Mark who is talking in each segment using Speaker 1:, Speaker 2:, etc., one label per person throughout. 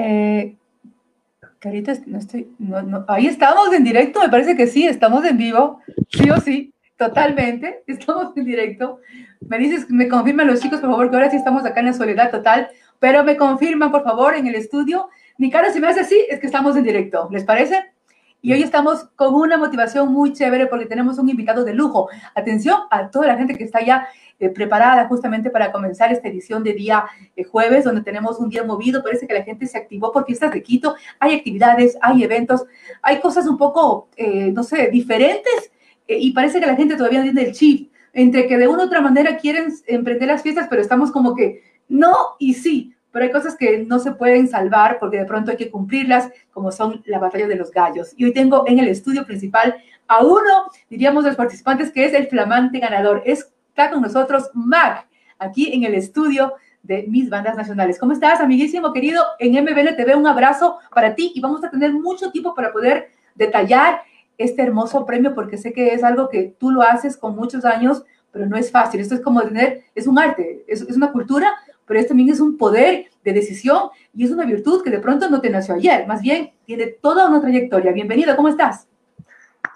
Speaker 1: Eh, Caritas, no estoy, ahí estamos en directo, me parece que sí, estamos en vivo, sí o sí, totalmente, estamos en directo. Me dices, me confirman los chicos, por favor, que ahora sí estamos acá en la soledad total, pero me confirman, por favor, en el estudio. Mi cara, si me hace así, es que estamos en directo, ¿les parece? Y hoy estamos con una motivación muy chévere porque tenemos un invitado de lujo. Atención a toda la gente que está ya eh, preparada justamente para comenzar esta edición de día eh, jueves, donde tenemos un día movido. Parece que la gente se activó por fiestas de Quito. Hay actividades, hay eventos, hay cosas un poco, eh, no sé, diferentes. y parece que la gente todavía tiene el chip entre que de una u otra manera quieren emprender las fiestas, pero estamos como que no y sí pero hay cosas que no se pueden salvar porque de pronto hay que cumplirlas, como son la batalla de los gallos. Y hoy tengo en el estudio principal a uno, diríamos, de los participantes que es el flamante ganador. Está con nosotros Mac, aquí en el estudio de mis bandas nacionales. ¿Cómo estás, amiguísimo querido? En MBL TV un abrazo para ti y vamos a tener mucho tiempo para poder detallar este hermoso premio porque sé que es algo que tú lo haces con muchos años, pero no es fácil. Esto es como tener, es un arte, es, es una cultura pero esto también es un poder de decisión y es una virtud que de pronto no te nació ayer, más bien tiene toda una trayectoria. Bienvenido, ¿cómo estás?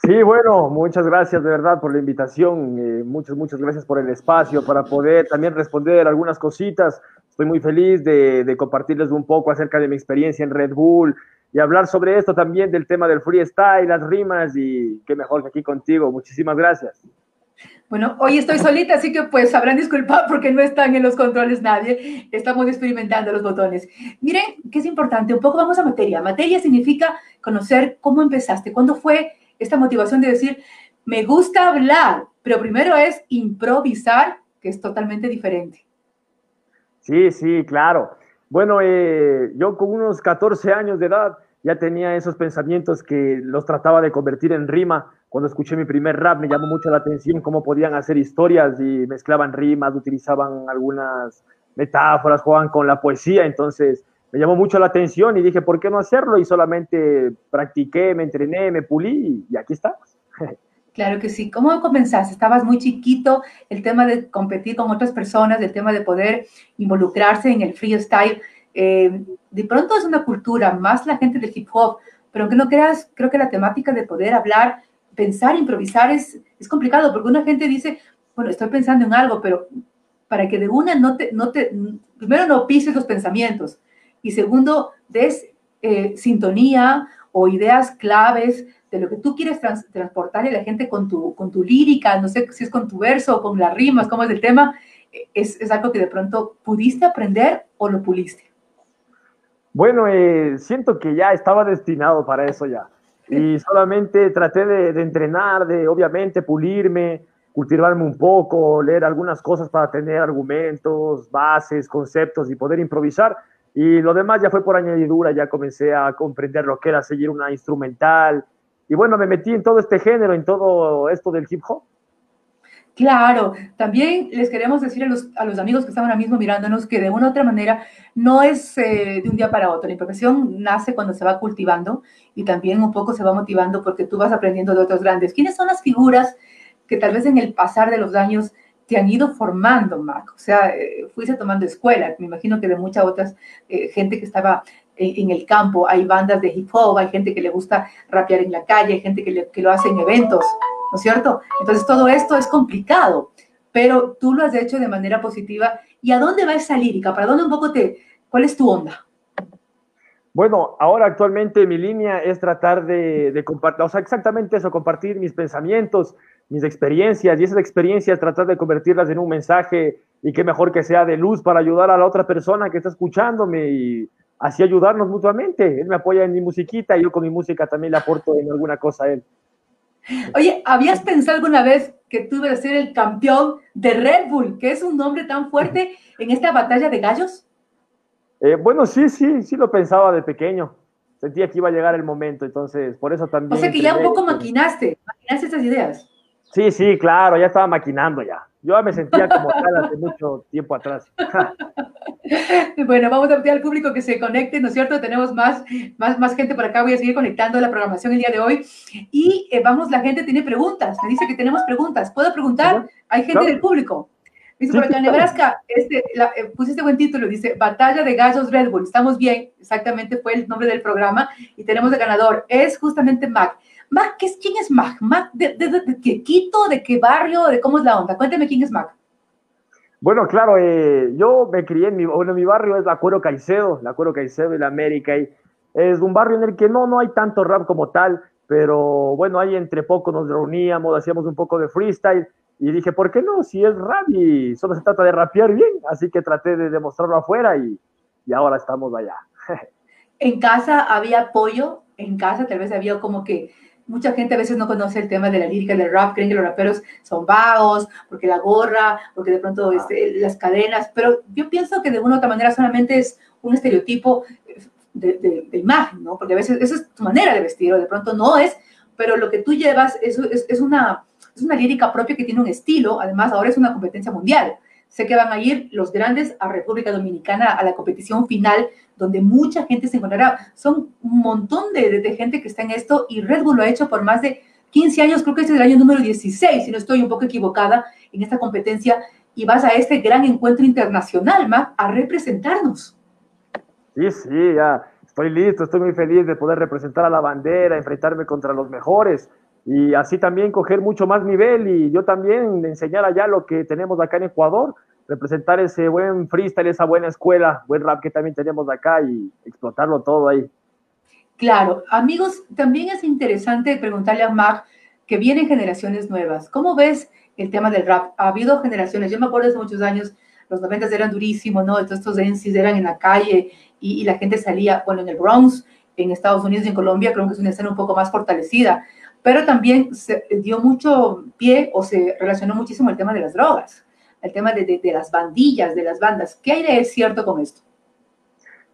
Speaker 2: Sí, bueno, muchas gracias de verdad por la invitación, eh, muchas, muchas gracias por el espacio para poder también responder algunas cositas. Estoy muy feliz de, de compartirles un poco acerca de mi experiencia en Red Bull y hablar sobre esto también del tema del freestyle, las rimas y qué mejor que aquí contigo. Muchísimas gracias.
Speaker 1: Bueno, hoy estoy solita, así que pues sabrán disculpar porque no están en los controles nadie. Estamos experimentando los botones. Miren, que es importante, un poco vamos a materia. Materia significa conocer cómo empezaste, cuándo fue esta motivación de decir, me gusta hablar, pero primero es improvisar, que es totalmente diferente.
Speaker 2: Sí, sí, claro. Bueno, eh, yo con unos 14 años de edad ya tenía esos pensamientos que los trataba de convertir en rima. Cuando escuché mi primer rap me llamó mucho la atención cómo podían hacer historias y mezclaban rimas, utilizaban algunas metáforas, jugaban con la poesía, entonces me llamó mucho la atención y dije, ¿por qué no hacerlo? Y solamente practiqué, me entrené, me pulí y aquí estamos.
Speaker 1: Claro que sí. ¿Cómo comenzaste? Estabas muy chiquito, el tema de competir con otras personas, el tema de poder involucrarse en el freestyle. Eh, de pronto es una cultura, más la gente del hip hop, pero aunque no creas, creo que la temática de poder hablar, pensar, improvisar es, es complicado, porque una gente dice, bueno, estoy pensando en algo, pero para que de una no te, no te primero no pises los pensamientos, y segundo, des eh, sintonía o ideas claves de lo que tú quieres transportar a la gente con tu, con tu lírica, no sé si es con tu verso o con las rimas, cómo es el tema, es, es algo que de pronto pudiste aprender o lo puliste.
Speaker 2: Bueno, eh, siento que ya estaba destinado para eso ya. Y solamente traté de, entrenar, de obviamente pulirme, cultivarme un poco, leer algunas cosas para tener argumentos, bases, conceptos y poder improvisar. Y lo demás ya fue por añadidura, ya comencé a comprender lo que era seguir una instrumental. Y bueno, me metí en todo este género, en todo esto del hip hop.
Speaker 1: Claro, también les queremos decir a los, amigos que están ahora mismo mirándonos que de una u otra manera no es eh, de un día para otro. La improvisación nace cuando se va cultivando y también un poco se va motivando porque tú vas aprendiendo de otros grandes. ¿Quiénes son las figuras que tal vez en el pasar de los años te han ido formando, Mac? O sea, eh, fuiste tomando escuela, me imagino que de mucha otras eh, gente que estaba en, el campo, hay bandas de hip hop, hay gente que le gusta rapear en la calle, hay gente que, que lo hace en eventos. ¿No es cierto? Entonces todo esto es complicado, pero tú lo has hecho de manera positiva. ¿Y a dónde va esa lírica? ¿Para dónde un poco te, cuál es tu onda?
Speaker 2: Bueno, ahora actualmente mi línea es tratar de, compartir, o sea, exactamente eso, compartir mis pensamientos, mis experiencias y esas experiencias tratar de convertirlas en un mensaje y qué mejor que sea de luz para ayudar a la otra persona que está escuchándome y así ayudarnos mutuamente. Él me apoya en mi musiquita y yo con mi música también le aporto en alguna cosa a él.
Speaker 1: Oye, ¿habías pensado alguna vez que tú ibas a ser el campeón de Red Bull, que es un nombre tan fuerte en esta batalla de gallos?
Speaker 2: Eh, bueno, sí, sí, sí lo pensaba de pequeño. Sentía que iba a llegar el momento, entonces por eso también.
Speaker 1: O sea que ya un poco maquinaste, maquinaste esas ideas.
Speaker 2: Sí, sí, claro, ya estaba maquinando ya. Yo me sentía como tal hace mucho tiempo atrás.
Speaker 1: bueno, vamos a pedir al público que se conecte, ¿no es cierto? Tenemos más, más, más gente por acá, voy a seguir conectando la programación el día de hoy. Y eh, vamos, la gente tiene preguntas, me dice que tenemos preguntas. ¿Puedo preguntar? Hay gente del público. Dice por acá, Nebraska, este, eh, puse este buen título, dice Batalla de Gallos Red Bull. Estamos bien, exactamente fue el nombre del programa y tenemos el ganador. Es justamente Mac. Mac, ¿qué es, ¿quién es Mac? ¿Mac de, qué Quito? ¿De qué barrio? ¿De cómo es la onda? Cuénteme quién es Mac.
Speaker 2: Bueno, claro, eh, yo me crié en mi, bueno, mi barrio es la Cuero Caicedo, la Cuero Caicedo de la América, y es un barrio en el que no, no hay tanto rap como tal, pero bueno, ahí entre poco nos reuníamos, hacíamos un poco de freestyle, y dije, ¿por qué no? Si es rap y solo se trata de rapear bien, así que traté de demostrarlo afuera y, y ahora estamos allá.
Speaker 1: ¿En casa había apoyo? ¿En casa tal vez había como que mucha gente a veces no conoce el tema de la lírica del rap, creen que los raperos son vagos, porque la gorra, porque de pronto ah. este, las cadenas, pero yo pienso que de una u otra manera solamente es un estereotipo de, imagen, ¿no? Porque a veces esa es tu manera de vestir, o de pronto no es, pero lo que tú llevas es, es, una, es una lírica propia que tiene un estilo, además ahora es una competencia mundial. Sé que van a ir los grandes a República Dominicana a la competición final, donde mucha gente se encontrará. Son un montón de, gente que está en esto y Red Bull lo ha hecho por más de 15 años, creo que este es el año número 16, si no estoy un poco equivocada en esta competencia, y vas a este gran encuentro internacional, a representarnos.
Speaker 2: Sí, sí, ya estoy listo, estoy muy feliz de poder representar a la bandera, enfrentarme contra los mejores y así también coger mucho más nivel y yo también enseñar allá lo que tenemos acá en Ecuador, representar ese buen freestyle, esa buena escuela, buen rap que también tenemos acá y explotarlo todo ahí.
Speaker 1: Claro, amigos, también es interesante preguntarle a Mag que vienen generaciones nuevas. ¿Cómo ves el tema del rap? Ha habido generaciones, yo me acuerdo hace muchos años, los 90 eran durísimos, ¿no? Todos estos MCs eran en la calle y, y la gente salía, bueno, en el Bronx, en Estados Unidos y en Colombia, creo que es una escena un poco más fortalecida pero también se dio mucho pie o se relacionó muchísimo el tema de las drogas, el tema de, de, las bandillas, de las bandas. ¿Qué hay de cierto con esto?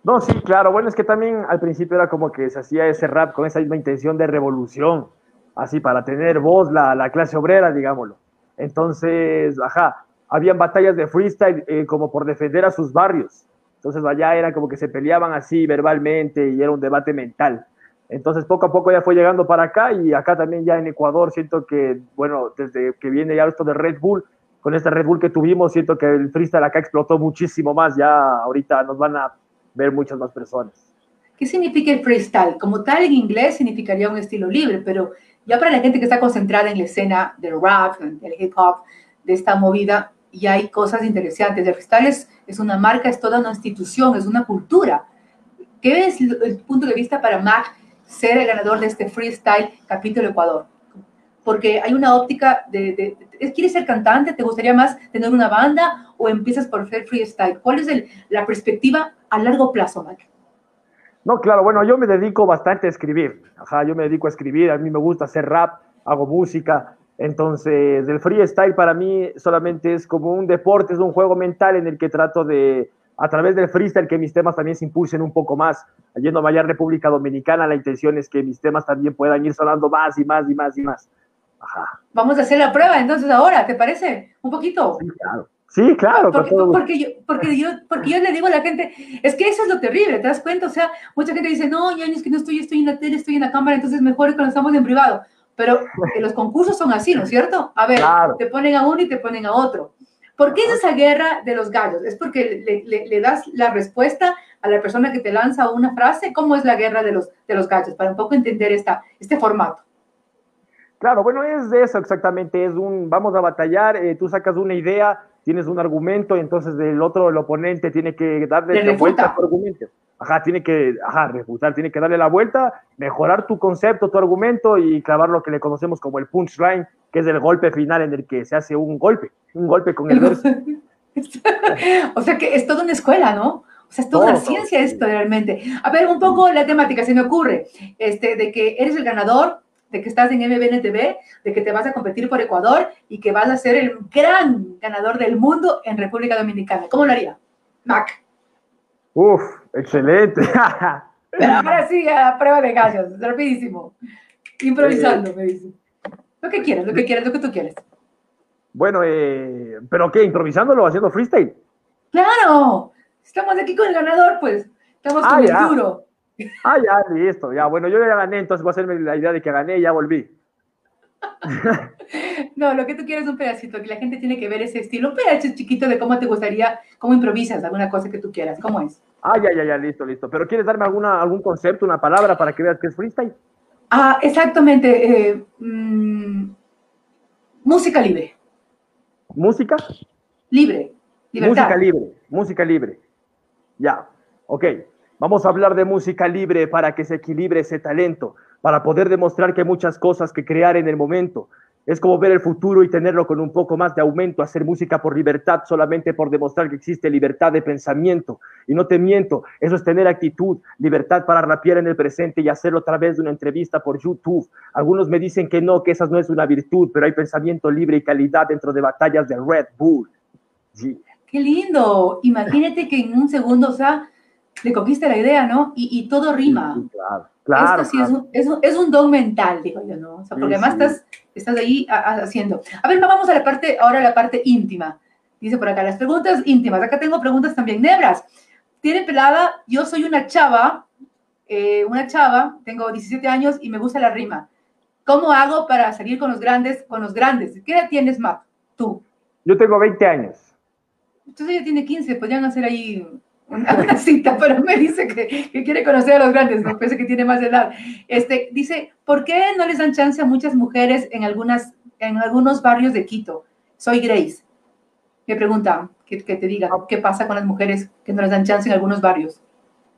Speaker 2: No, sí, claro. Bueno, es que también al principio era como que se hacía ese rap con esa misma intención de revolución, así para tener voz la, la clase obrera, digámoslo. Entonces, ajá, habían batallas de freestyle eh, como por defender a sus barrios. Entonces allá era como que se peleaban así verbalmente y era un debate mental. Entonces poco a poco ya fue llegando para acá y acá también ya en Ecuador siento que, bueno, desde que viene ya esto de Red Bull, con este Red Bull que tuvimos, siento que el freestyle acá explotó muchísimo más, ya ahorita nos van a ver muchas más personas.
Speaker 1: ¿Qué significa el freestyle? Como tal en inglés significaría un estilo libre, pero ya para la gente que está concentrada en la escena del rap, del hip hop, de esta movida, ya hay cosas interesantes. El freestyle es, es una marca, es toda una institución, es una cultura. ¿Qué es el punto de vista para Mac ser el ganador de este freestyle capítulo Ecuador. Porque hay una óptica de, ¿quieres ser cantante? ¿Te gustaría más tener una banda o empiezas por ser freestyle? ¿Cuál es la perspectiva a largo plazo, Mike?
Speaker 2: No, claro, bueno, yo me dedico bastante a escribir. Ajá, yo me dedico a escribir, a mí me gusta hacer rap, hago música. Entonces, el freestyle para mí solamente es como un deporte, es un juego mental en el que trato de, a través del freestyle que mis temas también se impulsen un poco más. Yendo a Maya República Dominicana, la intención es que mis temas también puedan ir sonando más y más y más y más.
Speaker 1: Ajá. Vamos a hacer la prueba entonces ahora, ¿te parece? Un poquito.
Speaker 2: Sí, claro. Sí, claro.
Speaker 1: Porque, porque, yo, porque, yo, porque yo le digo a la gente, es que eso es lo terrible, ¿te das cuenta? O sea, mucha gente dice, no, ya es que no estoy, estoy en la tele, estoy en la cámara, entonces mejor cuando estamos en privado. Pero los concursos son así, ¿no es cierto? A ver, te ponen a uno y te ponen a otro. ¿Por qué es esa guerra de los gallos? ¿Es porque le, das la respuesta a la persona que te lanza una frase? ¿Cómo es la guerra de los, de los gallos? Para un poco entender esta, este formato.
Speaker 2: Claro, bueno, es de eso exactamente, es un, vamos a batallar, eh, tú sacas una idea, tienes un argumento, y entonces el otro, el oponente, tiene que darle la vuelta a tu argumento. Ajá, tiene que, ajá, refutar, tiene que darle la vuelta, mejorar tu concepto, tu argumento y clavar lo que le conocemos como el punchline, que es el golpe final en el que se hace un golpe, un golpe con el verso.
Speaker 1: o sea que es toda una escuela, ¿no? O sea, es toda una ciencia esto realmente. A ver, un poco la temática, se me ocurre, este, de que eres el ganador, de que estás en MBNTV, de que te vas a competir por Ecuador y que vas a ser el gran ganador del mundo en República Dominicana. ¿Cómo lo haría? Mac.
Speaker 2: Uf, excelente.
Speaker 1: Pero ahora sí, a prueba de gallos, rapidísimo. Improvisando, me dice. Lo que quieras, lo que quieras, lo que tú quieres.
Speaker 2: Bueno, eh, ¿pero qué? ¿Improvisándolo haciendo freestyle?
Speaker 1: ¡Claro! Estamos aquí con el ganador, pues. Estamos con ah, el duro.
Speaker 2: Ah, ya, listo. Ya, bueno, yo ya gané, entonces voy a hacerme la idea de que gané y ya volví.
Speaker 1: no, lo que tú quieres es un pedacito, que la gente tiene que ver ese estilo, un pedacito chiquito de cómo te gustaría, cómo improvisas alguna cosa que tú quieras, ¿cómo es?
Speaker 2: Ah, ya, ya, ya, listo, listo. Pero ¿quieres darme alguna, algún concepto, una palabra para que veas que es freestyle?
Speaker 1: Ah, exactamente. Eh, mm, música libre.
Speaker 2: ¿Música?
Speaker 1: Libre.
Speaker 2: Libertad. Música libre, música libre. Ya, ok. Vamos a hablar de música libre para que se equilibre ese talento, para poder demostrar que hay muchas cosas que crear en el momento. Es como ver el futuro y tenerlo con un poco más de aumento, hacer música por libertad, solamente por demostrar que existe libertad de pensamiento. Y no te miento, eso es tener actitud, libertad para rapear en el presente y hacerlo a través de una entrevista por YouTube. Algunos me dicen que no, que esa no es una virtud, pero hay pensamiento libre y calidad dentro de batallas de Red Bull.
Speaker 1: Qué lindo. Imagínate que en un segundo, o sea, le cogiste la idea, ¿no? Y, todo rima.
Speaker 2: claro, claro.
Speaker 1: Esto sí Es, un, es, un, don mental, digo yo, ¿no? O sea, porque además estás, estás ahí haciendo. A ver, vamos a la parte, ahora a la parte íntima. Dice por acá, las preguntas íntimas. Acá tengo preguntas también. Nebras, tiene pelada, yo soy una chava, eh, una chava, tengo 17 años y me gusta la rima. ¿Cómo hago para salir con los grandes, con los grandes? ¿Qué edad tienes, Mac? Tú.
Speaker 2: Yo tengo 20 años.
Speaker 1: Entonces ella tiene 15, podrían hacer ahí una, cita, pero me dice que, quiere conocer a los grandes, me parece que tiene más edad. Este, dice, ¿por qué no les dan chance a muchas mujeres en, algunas, en algunos barrios de Quito? Soy Grace. Me pregunta, que, que te diga, ¿qué pasa con las mujeres que no les dan chance en algunos barrios?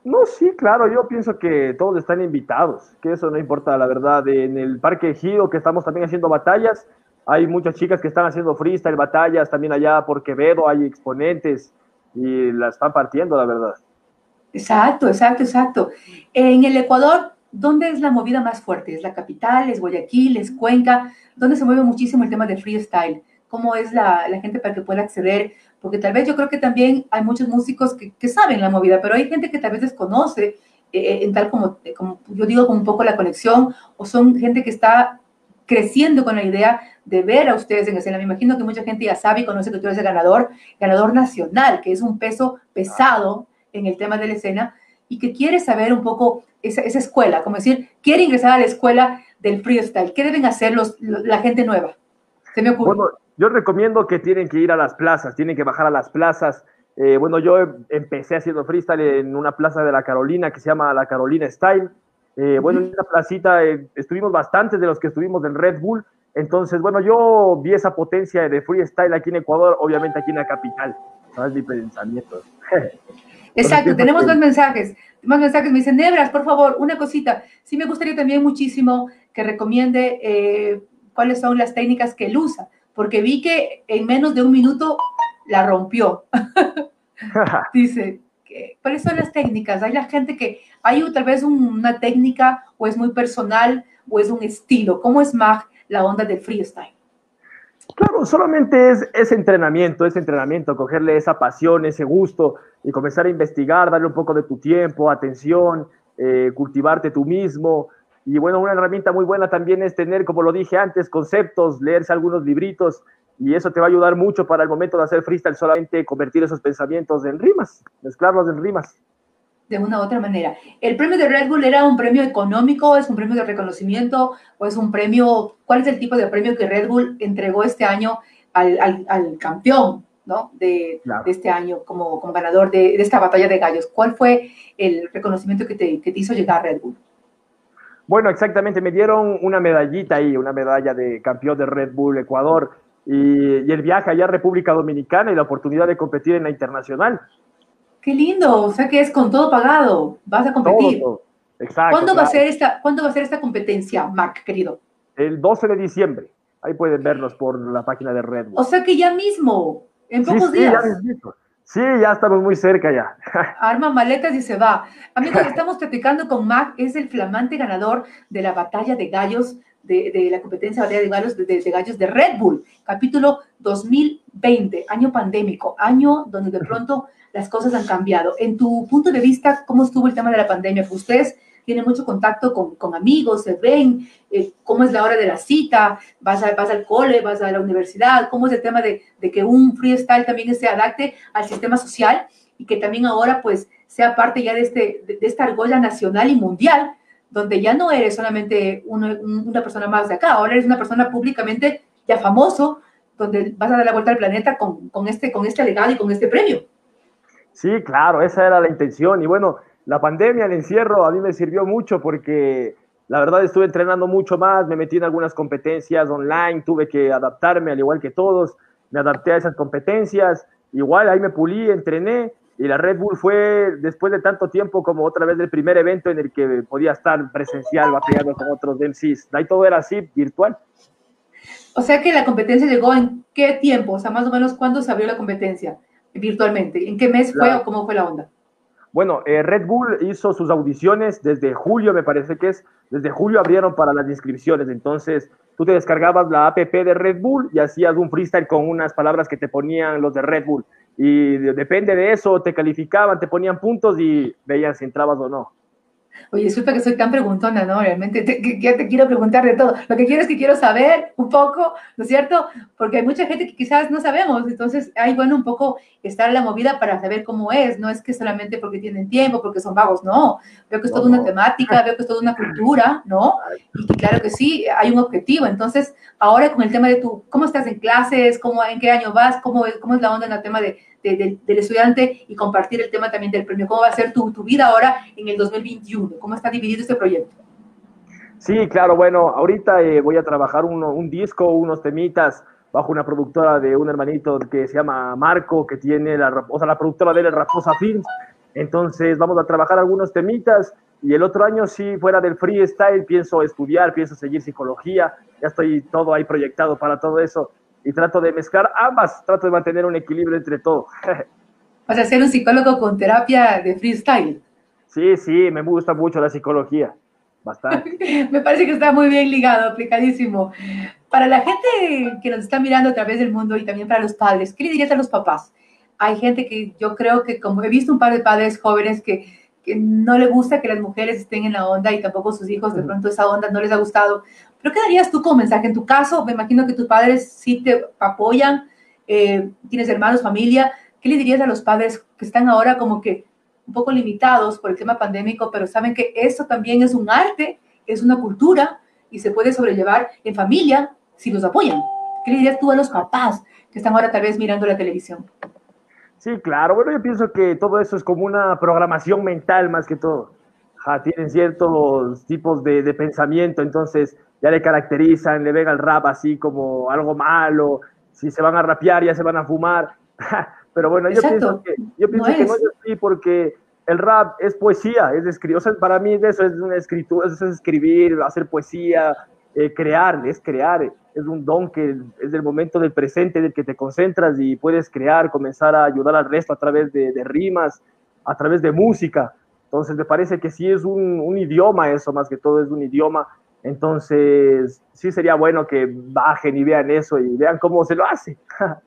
Speaker 2: No, sí, claro, yo pienso que todos están invitados, que eso no importa, la verdad. En el Parque Ejido, que estamos también haciendo batallas, hay muchas chicas que están haciendo freestyle, batallas, también allá por Quevedo hay exponentes y la están partiendo, la verdad.
Speaker 1: Exacto, exacto, exacto. En el Ecuador, ¿dónde es la movida más fuerte? ¿Es la capital? ¿Es Guayaquil? ¿Es Cuenca? ¿Dónde se mueve muchísimo el tema de freestyle? ¿Cómo es la, la gente para que pueda acceder? Porque tal vez yo creo que también hay muchos músicos que, que saben la movida, pero hay gente que tal vez desconoce eh, en tal como, como, yo digo, como un poco la conexión, o son gente que está creciendo con la idea de ver a ustedes en escena. Me imagino que mucha gente ya sabe y conoce que tú eres el ganador, ganador nacional, que es un peso pesado en el tema de la escena y que quiere saber un poco esa, esa escuela, como decir, quiere ingresar a la escuela del freestyle. ¿Qué deben hacer los, la gente nueva? Se me ocurre.
Speaker 2: Bueno, yo recomiendo que tienen que ir a las plazas, tienen que bajar a las plazas. Eh, bueno, yo empecé haciendo freestyle en una plaza de la Carolina que se llama la Carolina Style eh, bueno, en esta placita eh, estuvimos bastantes de los que estuvimos en Red Bull. Entonces, bueno, yo vi esa potencia de freestyle aquí en Ecuador, obviamente aquí en la capital. ¿Sabes mi pensamiento?
Speaker 1: Exacto, tenemos dos mensajes. Más mensajes. Me dicen, Nebras, por favor, una cosita. Sí me gustaría también muchísimo que recomiende eh, cuáles son las técnicas que él usa, porque vi que en menos de un minuto la rompió. Dice, ¿cuáles son las técnicas? Hay la gente que hay tal vez una técnica o es muy personal o es un estilo. ¿Cómo es más la onda del freestyle?
Speaker 2: Claro, solamente es, ese entrenamiento, ese entrenamiento, cogerle esa pasión, ese gusto y comenzar a investigar, darle un poco de tu tiempo, atención, eh, cultivarte tú mismo. Y bueno, una herramienta muy buena también es tener, como lo dije antes, conceptos, leerse algunos libritos y eso te va a ayudar mucho para el momento de hacer freestyle, solamente convertir esos pensamientos en rimas, mezclarlos en rimas.
Speaker 1: De una u otra manera. ¿El premio de Red Bull era un premio económico, es un premio de reconocimiento o es un premio, cuál es el tipo de premio que Red Bull entregó este año al, al, campeón ¿no? de, de, este año como, como ganador de, de, esta batalla de gallos? ¿Cuál fue el reconocimiento que te, que te hizo llegar a Red Bull?
Speaker 2: Bueno, exactamente, me dieron una medallita ahí, una medalla de campeón de Red Bull Ecuador y, el viaje allá a República Dominicana y la oportunidad de competir en la internacional.
Speaker 1: Qué lindo, o sea que es con todo pagado, vas a competir.
Speaker 2: Exacto.
Speaker 1: ¿Cuándo, va a ser esta, ¿Cuándo va a ser esta competencia, Mac, querido?
Speaker 2: El 12 de diciembre. Ahí pueden vernos por la página de Red.
Speaker 1: O sea que ya mismo, en pocos días.
Speaker 2: sí, ya estamos muy cerca ya.
Speaker 1: Arma maletas y se va. Amigos, estamos platicando con Mac, es el flamante ganador de la batalla de gallos de, la competencia de gallos de, de, gallos de Red Bull, capítulo 2020, año pandémico, año donde de pronto las cosas han cambiado. En tu punto de vista, ¿cómo estuvo el tema de la pandemia? Pues ustedes tienen mucho contacto con, con amigos, se ven, eh, cómo es la hora de la cita, vas, a, vas al cole, vas a la universidad, cómo es el tema de, de que un freestyle también se adapte al sistema social y que también ahora pues sea parte ya de, este, de esta argolla nacional y mundial donde ya no eres solamente una persona más de acá, ahora eres una persona públicamente ya famoso, donde vas a dar la vuelta al planeta con, con este, con este legado y con este premio.
Speaker 2: Sí, claro, esa era la intención. Y bueno, la pandemia, el encierro, a mí me sirvió mucho porque la verdad estuve entrenando mucho más, me metí en algunas competencias online, tuve que adaptarme al igual que todos, me adapté a esas competencias, igual ahí me pulí, entrené y la Red Bull fue después de tanto tiempo como otra vez el primer evento en el que podía estar presencial batallando con otros MCs. Ahí todo era así, virtual.
Speaker 1: O sea que la competencia llegó en qué tiempo, o sea, más o menos cuándo se abrió la competencia virtualmente, en qué mes fue o cómo fue la onda.
Speaker 2: Bueno, eh, Red Bull hizo sus audiciones desde julio, me parece que es, desde julio abrieron para las inscripciones, entonces tú te descargabas la app de Red Bull y hacías un freestyle con unas palabras que te ponían los de Red Bull y depende de eso, te calificaban, te ponían puntos y veían si entrabas o no.
Speaker 1: Oye, disculpa que soy tan preguntona, ¿no? Realmente te, que, te quiero preguntar de todo. Lo que quiero es que quiero saber un poco, ¿no es cierto? Porque hay mucha gente que quizás no sabemos, entonces hay bueno un poco estar en la movida para saber cómo es, no es que solamente porque tienen tiempo, porque son vagos, no. Veo que es toda una temática, veo que es toda una cultura, ¿no? Y claro que sí, hay un objetivo. Entonces, ahora con el tema de tu, ¿cómo estás en clases? ¿Cómo, ¿En qué año vas? ¿Cómo, cómo es la onda en el tema de del estudiante y compartir el tema también del premio. ¿Cómo va a ser tu, tu vida ahora en el 2021? ¿Cómo está dividido este proyecto?
Speaker 2: Sí, claro, bueno, ahorita eh, voy a trabajar un disco, unos temitas bajo una productora de un hermanito que se llama Marco, que tiene la, o sea, la productora de él Raposa Films. Entonces vamos a trabajar algunos temitas y el otro año sí, fuera del freestyle, pienso estudiar, pienso seguir psicología, ya estoy todo ahí proyectado para todo eso y trato de mezclar ambas, trato de mantener un equilibrio entre todo.
Speaker 1: Vas a ser un psicólogo con terapia de freestyle.
Speaker 2: Sí, sí, me gusta mucho la psicología, bastante.
Speaker 1: me parece que está muy bien ligado, aplicadísimo. Para la gente que nos está mirando a través del mundo y también para los padres, ¿qué le dirías a los papás? Hay gente que yo creo que, como he visto un par de padres jóvenes que, que no le gusta que las mujeres estén en la onda y tampoco sus hijos, de pronto esa onda no les ha gustado, pero ¿qué darías tú como mensaje? En tu caso, me imagino que tus padres sí te apoyan, eh, tienes hermanos, familia. ¿Qué le dirías a los padres que están ahora como que un poco limitados por el tema pandémico, pero saben que eso también es un arte, es una cultura y se puede sobrellevar en familia si los apoyan? ¿Qué le dirías tú a los papás que están ahora tal vez mirando la televisión?
Speaker 2: Sí, claro. Bueno, yo pienso que todo eso es como una programación mental más que todo. tienen ciertos tipos de, de pensamiento, entonces ya le caracterizan, le ven al rap así como algo malo, si se van a rapear ya se van a fumar. Pero bueno, yo pienso que, yo pienso no que no es así porque el rap es poesía, es escribir, o sea, para mí eso es una escritura, es escribir, hacer poesía, eh, crear, es crear, es un don que es del momento del presente del que te concentras y puedes crear, comenzar a ayudar al resto a través de, rimas, a través de música. Entonces me parece que sí es un, idioma eso, más que todo es un idioma entonces, sí sería bueno que bajen y vean eso y vean cómo se lo hace.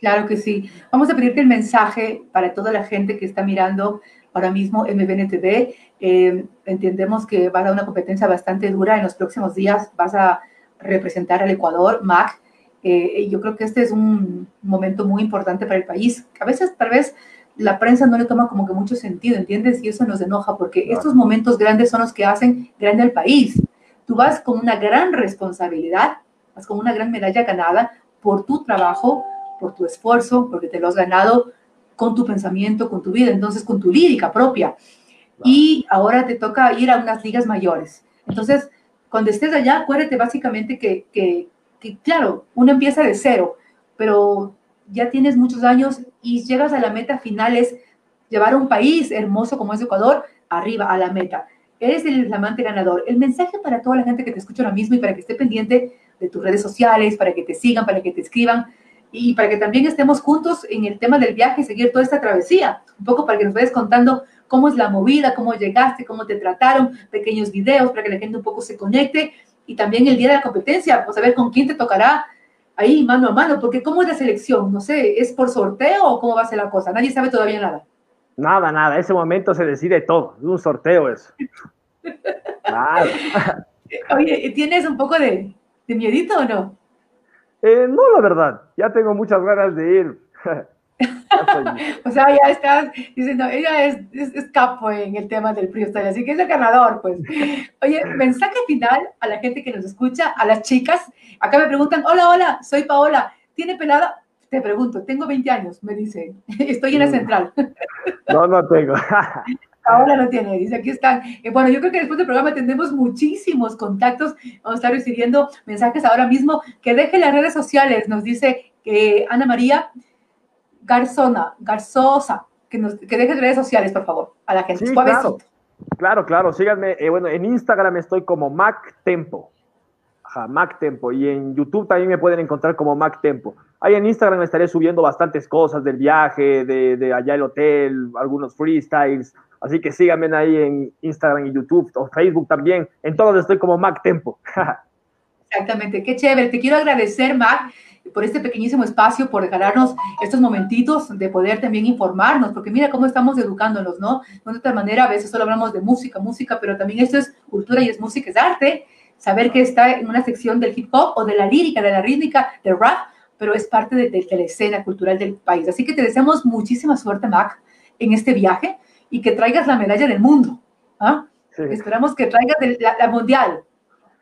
Speaker 1: Claro que sí. Vamos a pedirte el mensaje para toda la gente que está mirando ahora mismo MBNTV. Eh, entendemos que va a una competencia bastante dura en los próximos días. Vas a representar al Ecuador, MAC. Eh, yo creo que este es un momento muy importante para el país. A veces, tal vez, la prensa no le toma como que mucho sentido, ¿entiendes? Y eso nos enoja porque estos momentos grandes son los que hacen grande al país tú vas con una gran responsabilidad, vas con una gran medalla ganada por tu trabajo, por tu esfuerzo, porque te lo has ganado con tu pensamiento, con tu vida, entonces con tu lírica propia. Y ahora te toca ir a unas ligas mayores. Entonces, cuando estés allá, acuérdate básicamente que, que, que, claro, uno empieza de cero, pero ya tienes muchos años y llegas a la meta final, es llevar a un país hermoso como es Ecuador arriba a la meta. Eres el flamante ganador. El mensaje para toda la gente que te escucha ahora mismo y para que esté pendiente de tus redes sociales, para que te sigan, para que te escriban y para que también estemos juntos en el tema del viaje seguir toda esta travesía. Un poco para que nos vayas contando cómo es la movida, cómo llegaste, cómo te trataron, pequeños videos para que la gente un poco se conecte y también el día de la competencia, pues a ver con quién te tocará ahí mano a mano, porque ¿cómo es la selección? No sé, ¿es por sorteo o cómo va a ser la cosa? Nadie sabe todavía nada.
Speaker 2: Nada, nada, ese momento se decide todo, es un sorteo eso.
Speaker 1: Oye, ¿tienes un poco de, miedito o no?
Speaker 2: Eh, no, la verdad, ya tengo muchas ganas de ir.
Speaker 1: o sea, ya estás diciendo, ella es, es, capo en el tema del freestyle, así que es el ganador, pues. Oye, mensaje final a la gente que nos escucha, a las chicas. Acá me preguntan, hola, hola, soy Paola, ¿tiene pelada? Te pregunto, tengo 20 años, me dice, estoy en la central.
Speaker 2: No, no tengo.
Speaker 1: Ahora no tiene, dice, aquí están. Eh, bueno, yo creo que después del programa tendremos muchísimos contactos. Vamos a estar recibiendo mensajes ahora mismo. Que deje las redes sociales, nos dice que Ana María Garzona, Garzosa, que, nos, que deje redes sociales, por favor, a la gente.
Speaker 2: claro, claro, claro, síganme. Eh, bueno, en Instagram estoy como Mac Tempo. Ajá, Mac Tempo. Y en YouTube también me pueden encontrar como Mac Tempo. Ahí en Instagram estaré subiendo bastantes cosas del viaje, de, de allá el hotel, algunos freestyles, Así que síganme ahí en Instagram y YouTube o Facebook también. En todos estoy como Mac Tempo.
Speaker 1: Exactamente, qué chévere. Te quiero agradecer, Mac, por este pequeñísimo espacio, por regalarnos estos momentitos de poder también informarnos, porque mira cómo estamos educándonos, ¿no? De otra manera, a veces solo hablamos de música, música, pero también esto es cultura y es música, es arte. Saber que está en una sección del hip hop o de la lírica, de la rítmica, del rap, pero es parte de, de la escena cultural del país. Así que te deseamos muchísima suerte, Mac, en este viaje y que traigas la medalla del mundo. ¿ah? Esperamos que traigas la, mundial,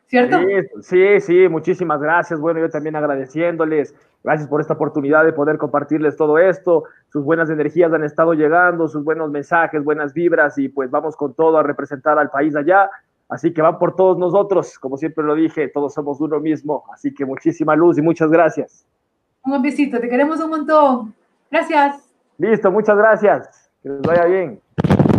Speaker 1: ¿cierto?
Speaker 2: Sí, sí, muchísimas gracias. Bueno, yo también agradeciéndoles. Gracias por esta oportunidad de poder compartirles todo esto. Sus buenas energías han estado llegando, sus buenos mensajes, buenas vibras y pues vamos con todo a representar al país allá. Así que van por todos nosotros, como siempre lo dije, todos somos uno mismo. Así que muchísima luz y muchas gracias.
Speaker 1: Un besito, te queremos un montón. Gracias.
Speaker 2: Listo, muchas gracias. Que les vaya bien.